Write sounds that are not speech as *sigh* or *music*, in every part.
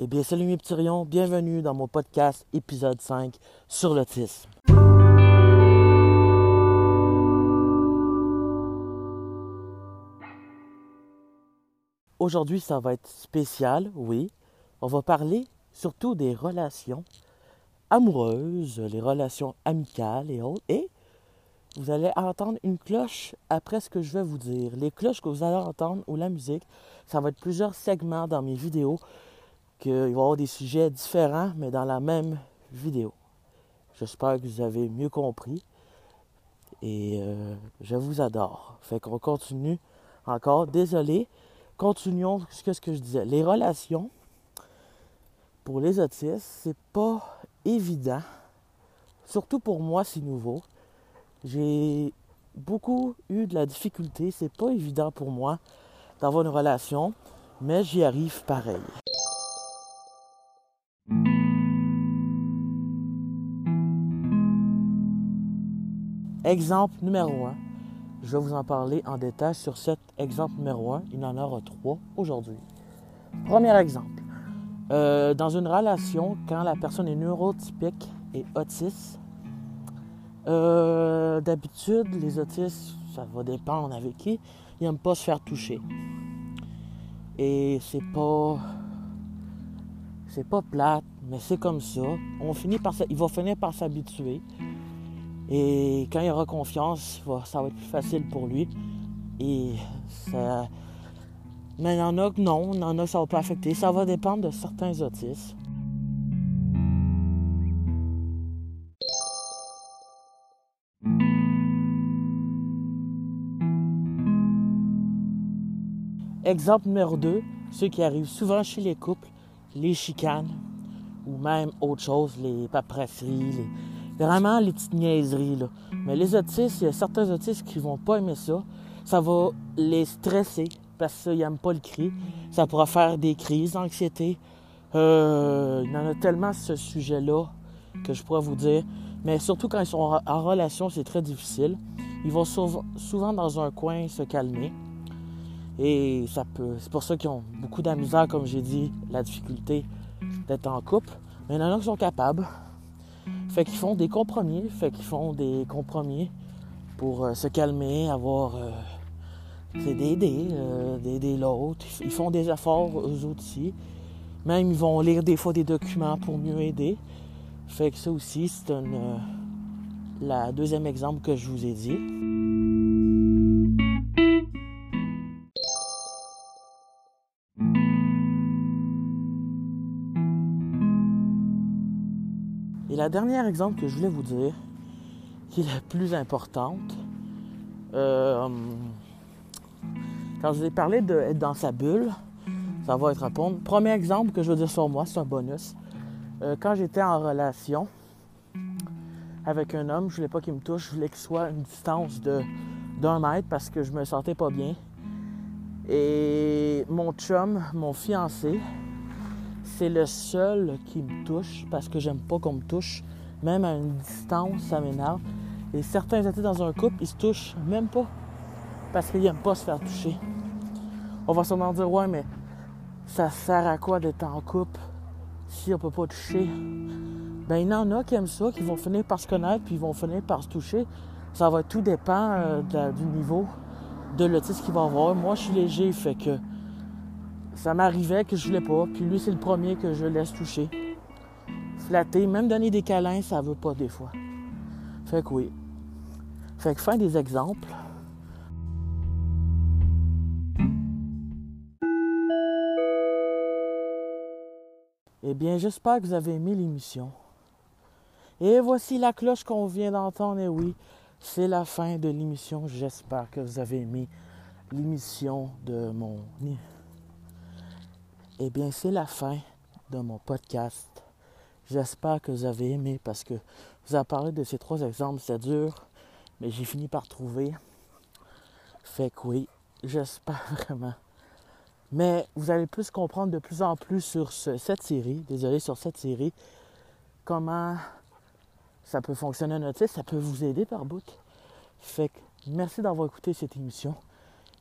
Eh bien, salut mes petits rions, bienvenue dans mon podcast épisode 5 sur l'autisme. Aujourd'hui, ça va être spécial, oui. On va parler surtout des relations amoureuses, les relations amicales et autres. Et vous allez entendre une cloche après ce que je vais vous dire. Les cloches que vous allez entendre ou la musique, ça va être plusieurs segments dans mes vidéos qu'il va y avoir des sujets différents, mais dans la même vidéo. J'espère que vous avez mieux compris. Et euh, je vous adore. Fait qu'on continue encore. Désolé. Continuons ce que, je disais. Les relations pour les autistes, c'est pas évident. Surtout pour moi, c'est nouveau. J'ai beaucoup eu de la difficulté. C'est pas évident pour moi d'avoir une relation, mais j'y arrive pareil. Exemple numéro 1. Je vais vous en parler en détail sur cet exemple numéro 1. Il en aura trois aujourd'hui. Premier exemple. Euh, dans une relation, quand la personne est neurotypique et autiste, euh, d'habitude, les autistes, ça va dépendre avec qui, ils n'aiment pas se faire toucher. Et c'est pas. C'est pas plate, mais c'est comme ça. On finit par, il va finir par s'habituer. Et quand il aura confiance, ça va être plus facile pour lui. Et. Mais il y en a que non, il y en a que ça va pas affecter. Ça va dépendre de certains autistes. Exemple numéro 2, ceux qui arrivent souvent chez les couples, les chicanes, ou même autre chose, les paperasseries, les, Vraiment les petites niaiseries. Là. Mais les autistes, il y a certains autistes qui vont pas aimer ça. Ça va les stresser parce qu'ils n'aiment pas le cri. Ça pourra faire des crises d'anxiété. Euh, il y en a tellement ce sujet-là que je pourrais vous dire. Mais surtout quand ils sont en relation, c'est très difficile. Ils vont souvent dans un coin se calmer. Et ça peut. C'est pour ça qu'ils ont beaucoup d'amuseur, comme j'ai dit, la difficulté d'être en couple. Mais il y en a qui sont capables. Fait qu'ils font des compromis, fait qu'ils font des compromis pour euh, se calmer, avoir euh, d'aider, euh, d'aider l'autre. Ils font des efforts eux aussi. Même ils vont lire des fois des documents pour mieux aider. Fait que ça aussi, c'est un la deuxième exemple que je vous ai dit. Et la dernière exemple que je voulais vous dire, qui est la plus importante, euh, quand je vous ai parlé d'être dans sa bulle, ça va être répondre. Premier exemple que je veux dire sur moi, c'est un bonus. Euh, quand j'étais en relation avec un homme, je voulais pas qu'il me touche, je voulais qu'il soit à une distance d'un mètre parce que je me sentais pas bien. Et mon chum, mon fiancé, c'est le seul qui me touche parce que j'aime pas qu'on me touche. Même à une distance, ça m'énerve. Et certains étaient dans un couple, ils se touchent même pas parce qu'ils n'aiment pas se faire toucher. On va sûrement dire, ouais, mais ça sert à quoi d'être en couple si on peut pas toucher? Ben, il y en a qui aiment ça, qui vont finir par se connaître, puis ils vont finir par se toucher. Ça va tout dépendre euh, du niveau de l'autisme qu'il va avoir. Moi, je suis léger, fait que ça m'arrivait que je voulais pas, puis lui, c'est le premier que je laisse toucher. Flatter, même donner des câlins, ça veut pas des fois. Fait que oui. Fait que faire des exemples. Eh bien, j'espère que vous avez aimé l'émission. Et voici la cloche qu'on vient d'entendre. Et oui, c'est la fin de l'émission. J'espère que vous avez aimé l'émission de mon eh bien, c'est la fin de mon podcast. J'espère que vous avez aimé parce que vous avez parlé de ces trois exemples. C'est dur, mais j'ai fini par trouver. Fait que oui, j'espère *laughs* vraiment. Mais vous allez plus comprendre de plus en plus sur cette série, désolé, sur cette série, comment ça peut fonctionner un autiste, ça peut vous aider par bout. Fait que merci d'avoir écouté cette émission.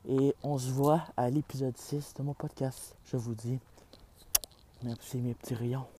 Et on se voit à l'épisode 6 de mon podcast. Je vous dis c'est mes petits rayons.